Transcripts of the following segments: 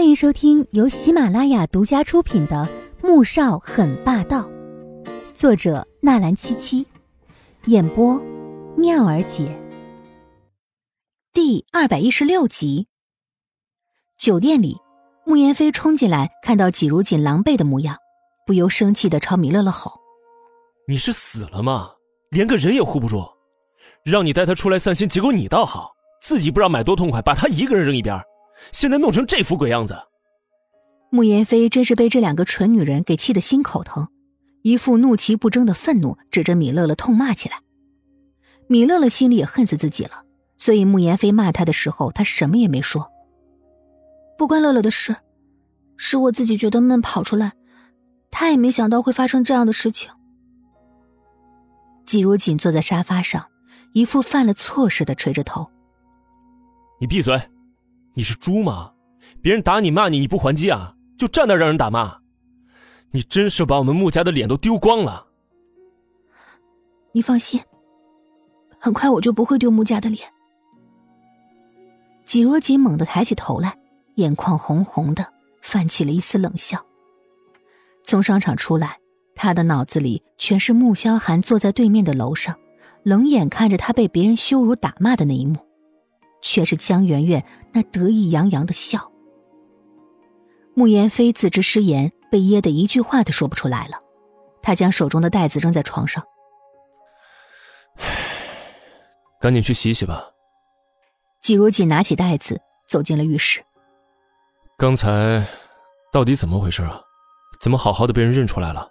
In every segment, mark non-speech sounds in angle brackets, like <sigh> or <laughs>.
欢迎收听由喜马拉雅独家出品的《穆少很霸道》，作者纳兰七七，演播妙儿姐。第二百一十六集。酒店里，穆言飞冲进来，看到季如锦狼狈的模样，不由生气的朝米乐乐吼：“你是死了吗？连个人也护不住？让你带他出来散心，结果你倒好，自己不知道买多痛快，把他一个人扔一边。”现在弄成这副鬼样子，慕言飞真是被这两个蠢女人给气得心口疼，一副怒其不争的愤怒，指着米乐乐痛骂起来。米乐乐心里也恨死自己了，所以慕言飞骂他的时候，他什么也没说。不关乐乐的事，是我自己觉得闷跑出来，他也没想到会发生这样的事情。季如锦坐在沙发上，一副犯了错似的垂着头。你闭嘴。你是猪吗？别人打你骂你，你不还击啊？就站那让人打骂？你真是把我们穆家的脸都丢光了。你放心，很快我就不会丢穆家的脸。季若锦猛地抬起头来，眼眶红红的，泛起了一丝冷笑。从商场出来，他的脑子里全是穆萧寒坐在对面的楼上，冷眼看着他被别人羞辱打骂的那一幕。却是江媛媛那得意洋洋的笑。慕言飞自知失言，被噎得一句话都说不出来了。他将手中的袋子扔在床上，<sighs> 赶紧去洗洗吧。季如锦拿起袋子走进了浴室。刚才到底怎么回事啊？怎么好好的被人认出来了？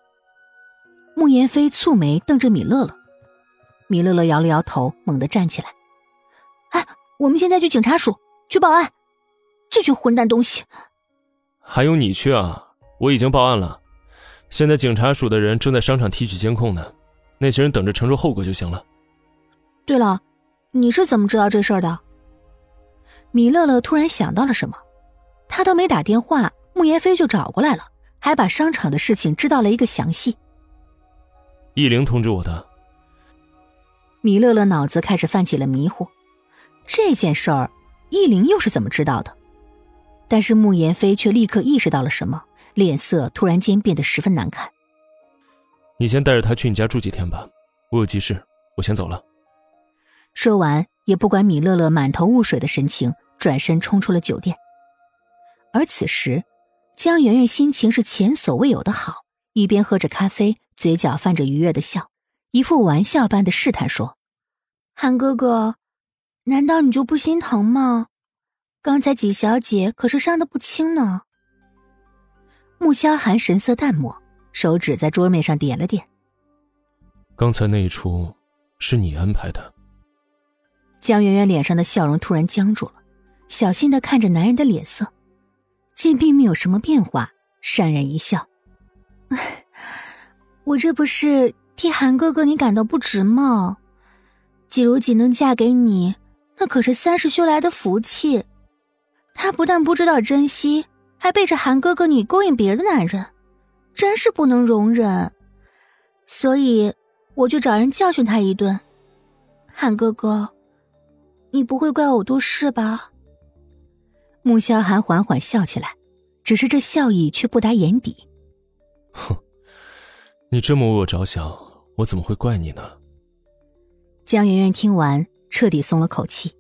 慕言飞蹙眉瞪着米乐乐，米乐乐摇了摇头，猛地站起来。我们现在去警察署去报案，这群混蛋东西！还用你去啊？我已经报案了，现在警察署的人正在商场提取监控呢，那些人等着承受后果就行了。对了，你是怎么知道这事儿的？米乐乐突然想到了什么，他都没打电话，慕言飞就找过来了，还把商场的事情知道了一个详细。易玲通知我的。米乐乐脑子开始泛起了迷糊。这件事儿，易林又是怎么知道的？但是慕言飞却立刻意识到了什么，脸色突然间变得十分难看。你先带着他去你家住几天吧，我有急事，我先走了。说完，也不管米乐乐满头雾水的神情，转身冲出了酒店。而此时，江圆圆心情是前所未有的好，一边喝着咖啡，嘴角泛着愉悦的笑，一副玩笑般的试探说：“韩哥哥。”难道你就不心疼吗？刚才几小姐可是伤的不轻呢。穆萧寒神色淡漠，手指在桌面上点了点。刚才那一出是你安排的。江圆圆脸上的笑容突然僵住了，小心的看着男人的脸色，见并没有什么变化，潸然一笑：“ <laughs> 我这不是替韩哥哥你感到不值吗？季如锦能嫁给你。”那可是三世修来的福气，他不但不知道珍惜，还背着韩哥哥你勾引别的男人，真是不能容忍。所以我就找人教训他一顿。韩哥哥，你不会怪我多事吧？穆萧寒缓缓笑起来，只是这笑意却不达眼底。哼，你这么为我着想，我怎么会怪你呢？江圆圆听完。彻底松了口气，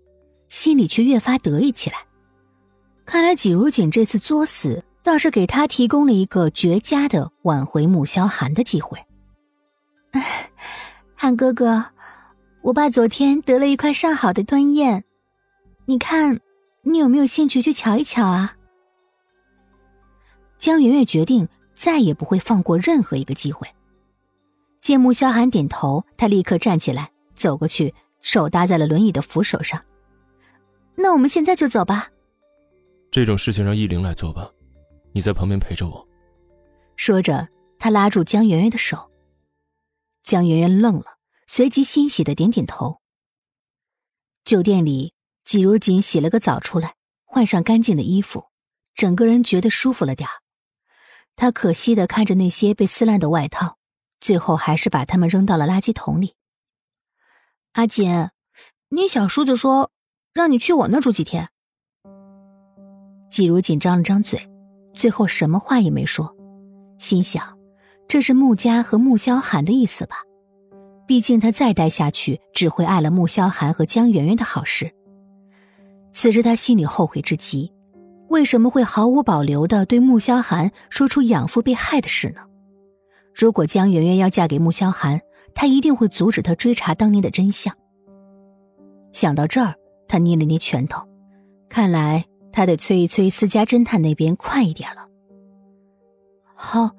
心里却越发得意起来。看来季如锦这次作死，倒是给他提供了一个绝佳的挽回穆萧寒的机会。<laughs> 韩哥哥，我爸昨天得了一块上好的端砚，你看，你有没有兴趣去瞧一瞧啊？江圆圆决定再也不会放过任何一个机会。见穆萧寒点头，他立刻站起来，走过去。手搭在了轮椅的扶手上，那我们现在就走吧。这种事情让易灵来做吧，你在旁边陪着我。说着，他拉住江圆圆的手。江圆圆愣了，随即欣喜的点点头。酒店里，季如锦洗了个澡出来，换上干净的衣服，整个人觉得舒服了点儿他可惜的看着那些被撕烂的外套，最后还是把它们扔到了垃圾桶里。阿锦，你小叔子说让你去我那住几天。季如锦张了张嘴，最后什么话也没说，心想，这是穆家和穆萧寒的意思吧？毕竟他再待下去，只会碍了穆萧寒和江圆圆的好事。此时他心里后悔之极，为什么会毫无保留的对穆萧寒说出养父被害的事呢？如果江圆圆要嫁给穆萧寒，他一定会阻止他追查当年的真相。想到这儿，他捏了捏拳头，看来他得催一催私家侦探那边快一点了。好，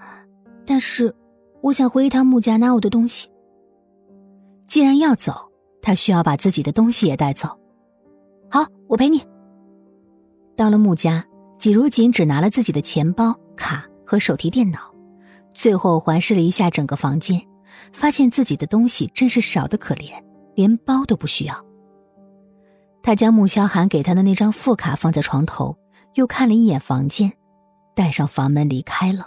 但是我想回一趟穆家拿我的东西。既然要走，他需要把自己的东西也带走。好，我陪你。到了穆家，季如锦只拿了自己的钱包、卡和手提电脑，最后环视了一下整个房间，发现自己的东西真是少得可怜，连包都不需要。他将穆萧寒给他的那张副卡放在床头，又看了一眼房间，带上房门离开了。